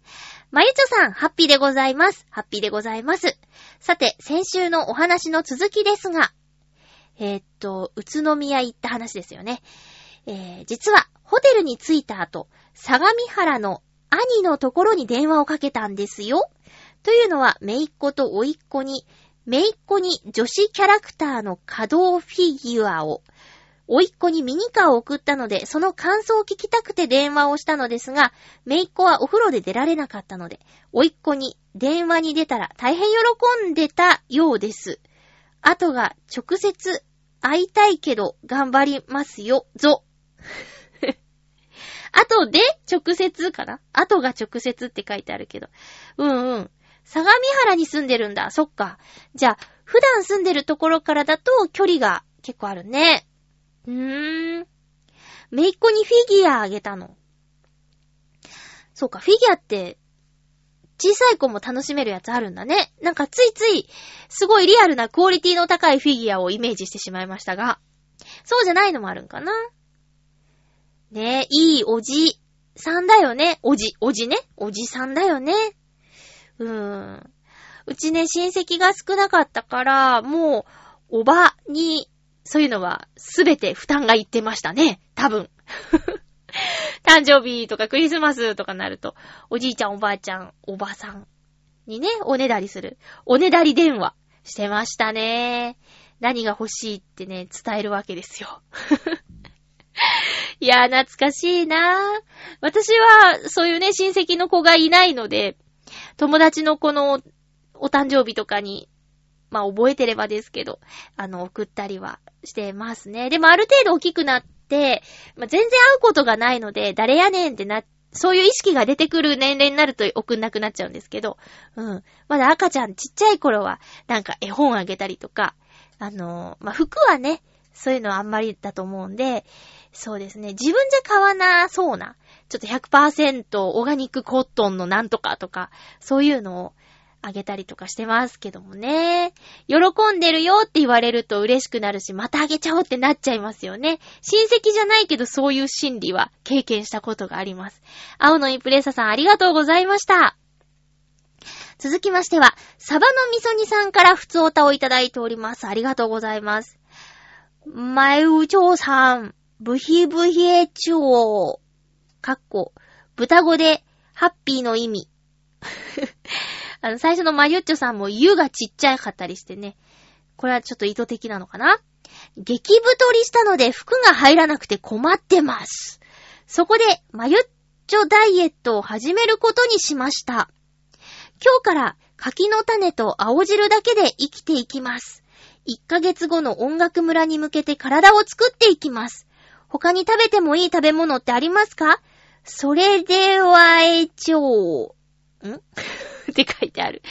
まゆちょさん、ハッピーでございます。ハッピーでございます。さて、先週のお話の続きですが、えーっと、宇都宮行った話ですよね。えー、実は、ホテルに着いた後、相模原の兄のところに電話をかけたんですよ。というのは、めいっ子とおいっ子に、めいっ子に女子キャラクターの稼働フィギュアを、おいっ子にミニカーを送ったので、その感想を聞きたくて電話をしたのですが、めいっ子はお風呂で出られなかったので、おいっ子に電話に出たら大変喜んでたようです。あとが直接会いたいけど頑張りますよ、ぞ。あとで直接かな？あとが直接って書いてあるけど。うんうん。相模原に住んでるんだ。そっか。じゃあ、普段住んでるところからだと距離が結構あるね。うーん。めいっ子にフィギュアあげたの。そうか、フィギュアって、小さい子も楽しめるやつあるんだね。なんかついつい、すごいリアルなクオリティの高いフィギュアをイメージしてしまいましたが、そうじゃないのもあるんかな。ねえ、いいおじさんだよね。おじ、おじね。おじさんだよね。うーん。うちね、親戚が少なかったから、もう、おばに、そういうのは、すべて負担がいってましたね。多分。誕生日とかクリスマスとかなると、おじいちゃんおばあちゃん、おばさんにね、おねだりする。おねだり電話してましたね。何が欲しいってね、伝えるわけですよ。いや、懐かしいなー私は、そういうね、親戚の子がいないので、友達の子のお誕生日とかに、まあ覚えてればですけど、あの、送ったりはしてますね。でもある程度大きくなって、まあ、全然会うことがないので、誰やねんってな、そういう意識が出てくる年齢になると送んなくなっちゃうんですけど、うん。まだ赤ちゃんちっちゃい頃は、なんか絵本あげたりとか、あのまあ、服はね、そういうのはあんまりだと思うんで、そうですね。自分じゃ買わなそうな、ちょっと100%オーガニックコットンのなんとかとか、そういうのをあげたりとかしてますけどもね。喜んでるよって言われると嬉しくなるし、またあげちゃおうってなっちゃいますよね。親戚じゃないけどそういう心理は経験したことがあります。青のインプレッサさんありがとうございました。続きましては、サバの味噌煮さんから普通おたをいただいております。ありがとうございます。まゆちょうさん、ブヒブヒエチュオかっこ、豚語で、ハッピーの意味。あの、最初のマユッチョさんも、湯がちっちゃかったりしてね。これはちょっと意図的なのかな？激太りしたので服が入らなくて困ってます。そこで、マユッチョダイエットを始めることにしました。今日から柿の種と青汁だけで生きていきます。1ヶ月後の音楽村に向けて体を作っていきます。他に食べてもいい食べ物ってありますか？それでは、えちょう。ん？って書いてある。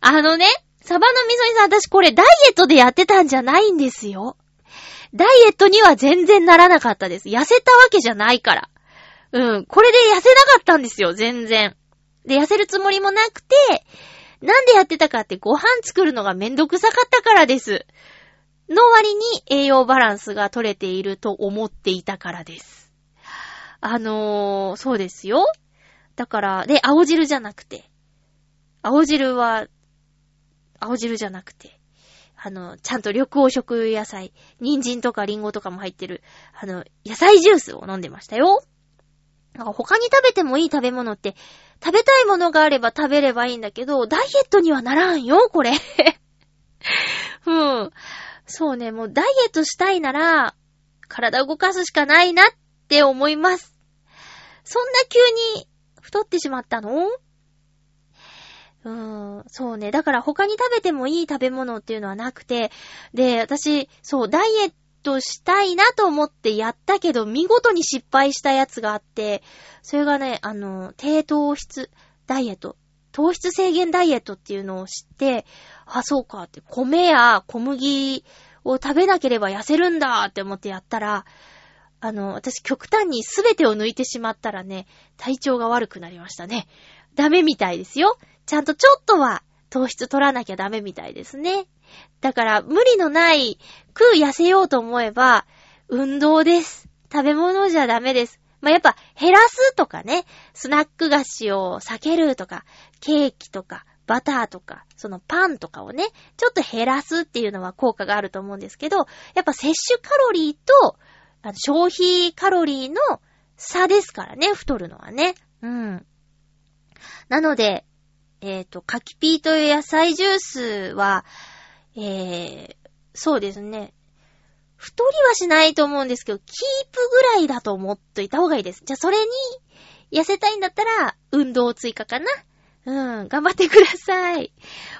あのね、サバの味噌煮さん、私これダイエットでやってたんじゃないんですよ。ダイエットには全然ならなかったです。痩せたわけじゃないから。うん、これで痩せなかったんですよ、全然。で、痩せるつもりもなくて、なんでやってたかってご飯作るのがめんどくさかったからです。の割に栄養バランスが取れていると思っていたからです。あのー、そうですよ。だから、で、青汁じゃなくて、青汁は、青汁じゃなくて、あの、ちゃんと緑黄色野菜、人参とかリンゴとかも入ってる、あの、野菜ジュースを飲んでましたよ。なんか他に食べてもいい食べ物って、食べたいものがあれば食べればいいんだけど、ダイエットにはならんよ、これ。うん。そうね、もうダイエットしたいなら、体動かすしかないなって思います。そんな急に太ってしまったの？うーん、そうね。だから他に食べてもいい食べ物っていうのはなくて、で、私、そう、ダイエットしたいなと思ってやったけど、見事に失敗したやつがあって、それがね、あの、低糖質ダイエット、糖質制限ダイエットっていうのを知って、あ、そうかって、米や小麦を食べなければ痩せるんだって思ってやったら、あの、私極端に全てを抜いてしまったらね、体調が悪くなりましたね。ダメみたいですよ。ちゃんとちょっとは糖質取らなきゃダメみたいですね。だから、無理のない、食う痩せようと思えば、運動です。食べ物じゃダメです。まあ、やっぱ、減らすとかね、スナック菓子を避けるとか、ケーキとか、バターとか、そのパンとかをね、ちょっと減らすっていうのは効果があると思うんですけど、やっぱ摂取カロリーと、消費カロリーの差ですからね、太るのはね。うん。なので、えっ、と、柿ピーという野菜ジュースは、えー、そうですね。太りはしないと思うんですけど、キープぐらいだと思っといた方がいいです。じゃあ、それに、痩せたいんだったら、運動追加かな。うん、頑張ってください。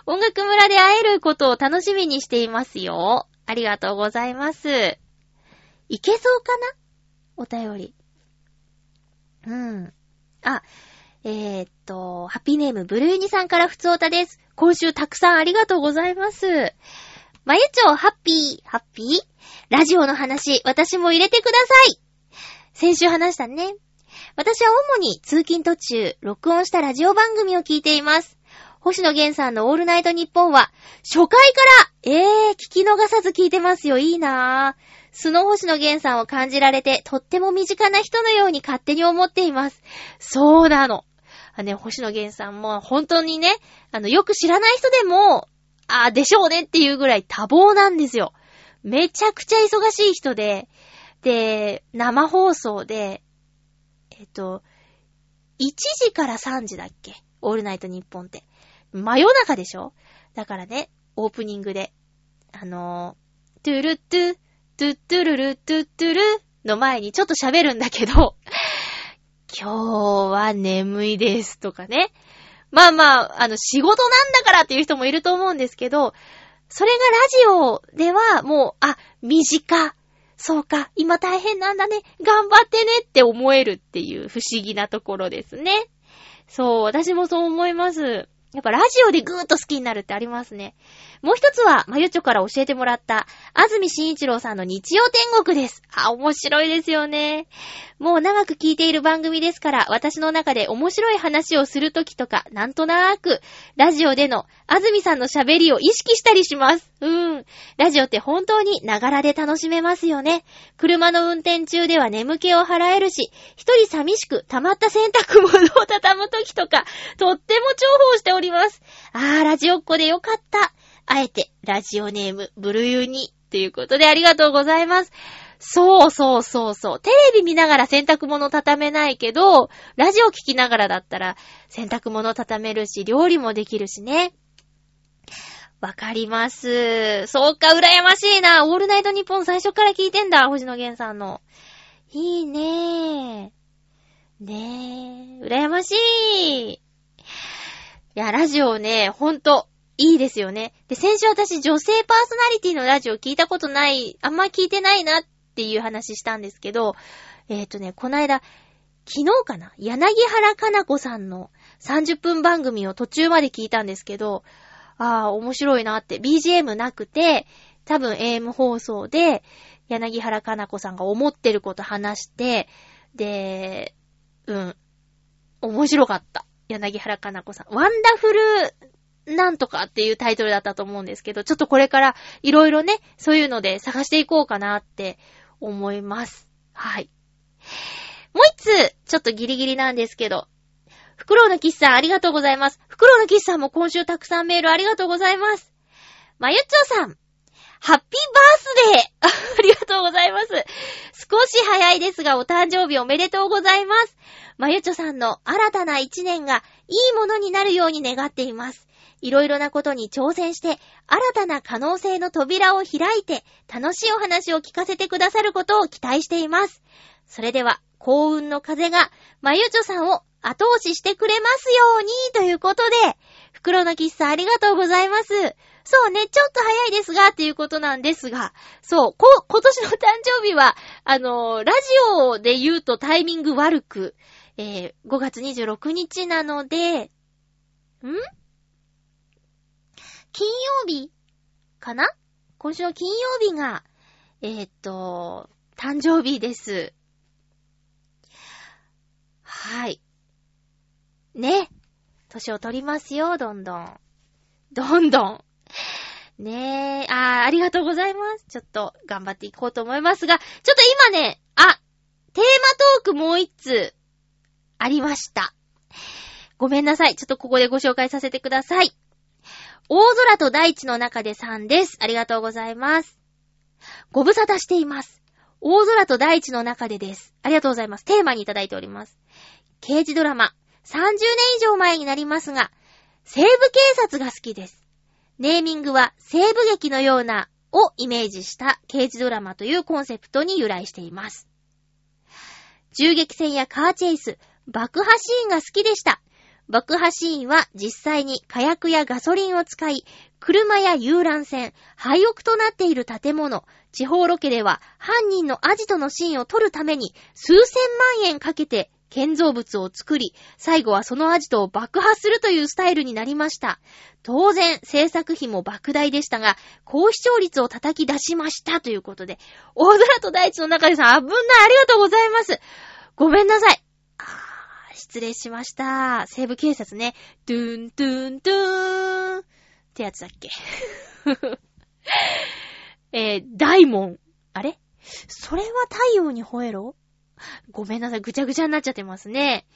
音楽村で会えることを楽しみにしていますよ。ありがとうございます。いけそうかな？お便り。うん。あ、えー、っと、ハッピーネーム、ブルーニさんからふつおたです。今週たくさんありがとうございます。まゆちょう、ハッピー、ハッピー？ラジオの話、私も入れてください。先週話したね。私は主に通勤途中、録音したラジオ番組を聞いています。星野源さんのオールナイトニッポンは、初回から、えー、聞き逃さず聞いてますよ。いいなぁ。素の星野源さんを感じられて、とっても身近な人のように勝手に思っています。そうなの。あね、星野源さんも本当にね、あの、よく知らない人でも、あーでしょうねっていうぐらい多忙なんですよ。めちゃくちゃ忙しい人で、で、生放送で、えっと、1時から3時だっけ？オールナイトニッポンって。真夜中でしょ？だからね、オープニングで、あのー、トゥルットゥ、トゥットゥルルトゥットゥルの前にちょっと喋るんだけど、今日は眠いですとかね。まあまあ、あの、仕事なんだからっていう人もいると思うんですけど、それがラジオではもう、あ、短。そうか、今大変なんだね。頑張ってねって思えるっていう不思議なところですね。そう、私もそう思います。やっぱラジオでぐーっと好きになるってありますね。もう一つは、まゆちょから教えてもらった、安住紳一郎さんの日曜天国です。あ、面白いですよね。もう長く聞いている番組ですから、私の中で面白い話をするときとか、なんとなーく、ラジオでの安住さんの喋りを意識したりします。うーん。ラジオって本当にながらで楽しめますよね。車の運転中では眠気を払えるし、一人寂しく溜まった洗濯物を畳むときとか、とっても重宝しております。あー、ラジオっ子でよかった。あえて、ラジオネーム、ブルユニ。ということでありがとうございます。そうそうそうそう。テレビ見ながら洗濯物畳めないけど、ラジオ聞きながらだったら洗濯物畳めるし、料理もできるしね。わかります。そうか、羨ましいな。オールナイトニッポン最初から聞いてんだ、星野源さんの。いいねー。ねえ、羨ましい。いや、ラジオね、ほんと、いいですよね。で、先週私女性パーソナリティのラジオ聞いたことない、あんま聞いてないなっていう話したんですけど、えっ、とね、この間、昨日かな？柳原かな子さんの30分番組を途中まで聞いたんですけど、ああ、面白いなって、BGM なくて、多分 AM 放送で、柳原かな子さんが思ってること話して、で、うん、面白かった。柳原かな子さん。ワンダフルなんとかっていうタイトルだったと思うんですけど、ちょっとこれからいろいろね、そういうので探していこうかなって思います。はい。もう一つ、ちょっとギリギリなんですけど、フクロウのキスさんありがとうございます。フクロウのキスさんも今週たくさんメールありがとうございます。まゆっちょさん、ハッピーバースデー ありがとうございます。少し早いですがお誕生日おめでとうございます。まゆっちょさんの新たな一年がいいものになるように願っています。いろいろなことに挑戦して、新たな可能性の扉を開いて、楽しいお話を聞かせてくださることを期待しています。それでは、幸運の風が、まゆちょさんを後押ししてくれますように、ということで、袋の喫茶ありがとうございます。そうね、ちょっと早いですが、っていうことなんですが、そう、こ、今年の誕生日は、あのーラジオで言うとタイミング悪く、えー、5月26日なので、ん？金曜日かな？今週の金曜日が、えーっと、誕生日です。はい。ね。年を取りますよ、どんどん。どんどん。ねえ、あー、ありがとうございます。ちょっと頑張っていこうと思いますが、ちょっと今ね、あ、テーマトークもう一つ、ありました。ごめんなさい。ちょっとここでご紹介させてください。大空と大地の中でさんです。ありがとうございます。ご無沙汰しています。大空と大地の中でです。ありがとうございます。テーマにいただいております。刑事ドラマ、30年以上前になりますが、西部警察が好きです。ネーミングは西部劇のようなをイメージした刑事ドラマというコンセプトに由来しています。銃撃戦やカーチェイス、爆破シーンが好きでした。爆破シーンは実際に火薬やガソリンを使い、車や遊覧船、廃屋となっている建物、地方ロケでは犯人のアジトのシーンを撮るために数千万円かけて建造物を作り、最後はそのアジトを爆破するというスタイルになりました。当然、制作費も莫大でしたが、高視聴率を叩き出しましたということで、大空と大地の中でさん、危ない、ありがとうございます。ごめんなさい。失礼しました。西部警察ね。トゥーントゥーントゥーンってやつだっけ。えー、大門。あれ？それは太陽に吠えろ？ごめんなさい。ぐちゃぐちゃになっちゃってますね。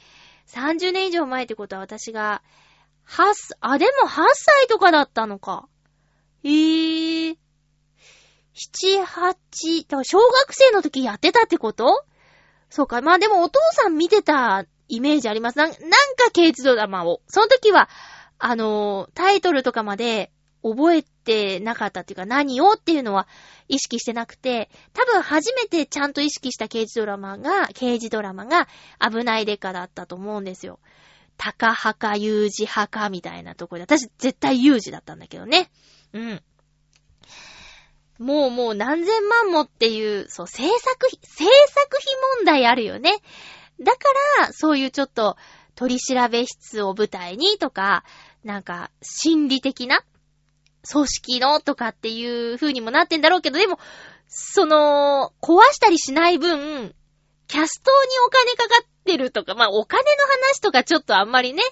30年以上前ってことは私が、8、あ、でも8歳とかだったのか。えー。7、8、小学生の時やってたってこと？そうか。まあでもお父さん見てたイメージあります。なんなんか刑事ドラマを。その時は、あのータイトルとかまで覚えてなかったっていうか何をっていうのは意識してなくて、多分初めてちゃんと意識した刑事ドラマが、刑事ドラマが危ないデカだったと思うんですよ。高派か有事派かみたいなところで、私絶対有事だったんだけどね。うん。もうもう何千万もっていう、そう、制作費、制作費問題あるよね。だから、そういうちょっと、取り調べ室を舞台にとか、なんか、心理的な組織のとかっていう風にもなってんだろうけど、でも、その、壊したりしない分、キャストにお金かかってるとか、まあお金の話とかちょっとあんまりね、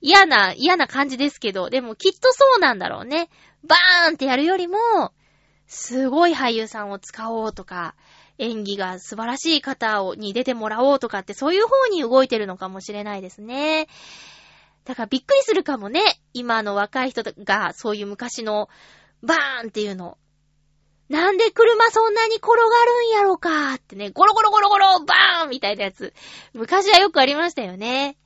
嫌な、嫌な感じですけど、でもきっとそうなんだろうね。バーンってやるよりも、すごい俳優さんを使おうとか、演技が素晴らしい方をに出てもらおうとかってそういう方に動いてるのかもしれないですね。だからびっくりするかもね。今の若い人がそういう昔のバーンっていうの。なんで車そんなに転がるんやろかってね、ゴロゴロゴロゴロバーンみたいなやつ。昔はよくありましたよね。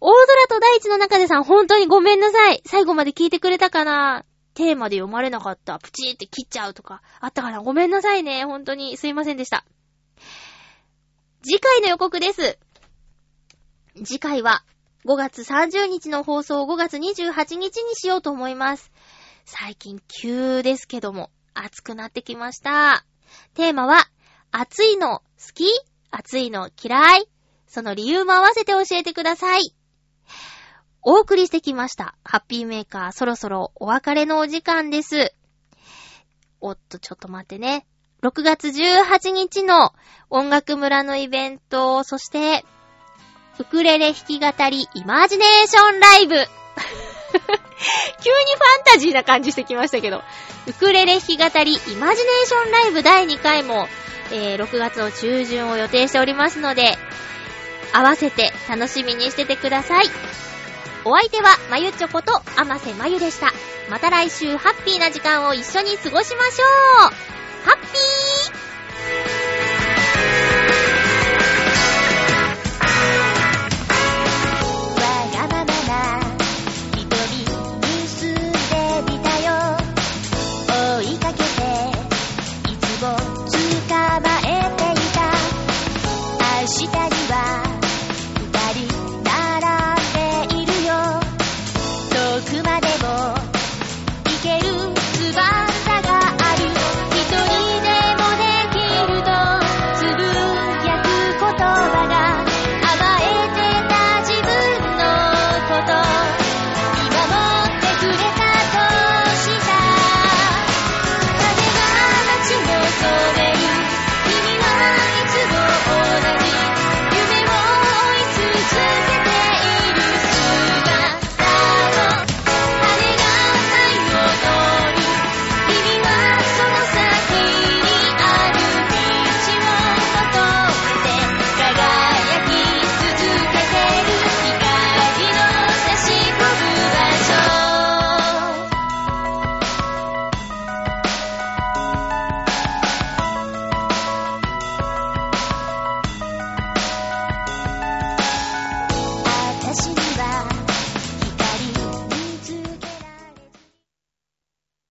大空と大地の中でさん本当にごめんなさい。最後まで聞いてくれたかなテーマで読まれなかった。プチーって切っちゃうとかあったかなごめんなさいね。本当にすいませんでした。次回の予告です。次回は5月30日の放送を5月28日にしようと思います。最近急ですけども、暑くなってきました。テーマは、暑いの好き？暑いの嫌い？その理由も合わせて教えてください。お送りしてきました。ハッピーメーカー、そろそろお別れのお時間です。おっと、ちょっと待ってね。6月18日の音楽村のイベント、そして、ウクレレ弾き語りイマジネーションライブ。急にファンタジーな感じしてきましたけど。ウクレレ弾き語りイマジネーションライブ第2回も、えー6月の中旬を予定しておりますので、合わせて楽しみにしててください。お相手は、まゆちょこと、あませまゆでした。また来週、ハッピーな時間を一緒に過ごしましょうハッピー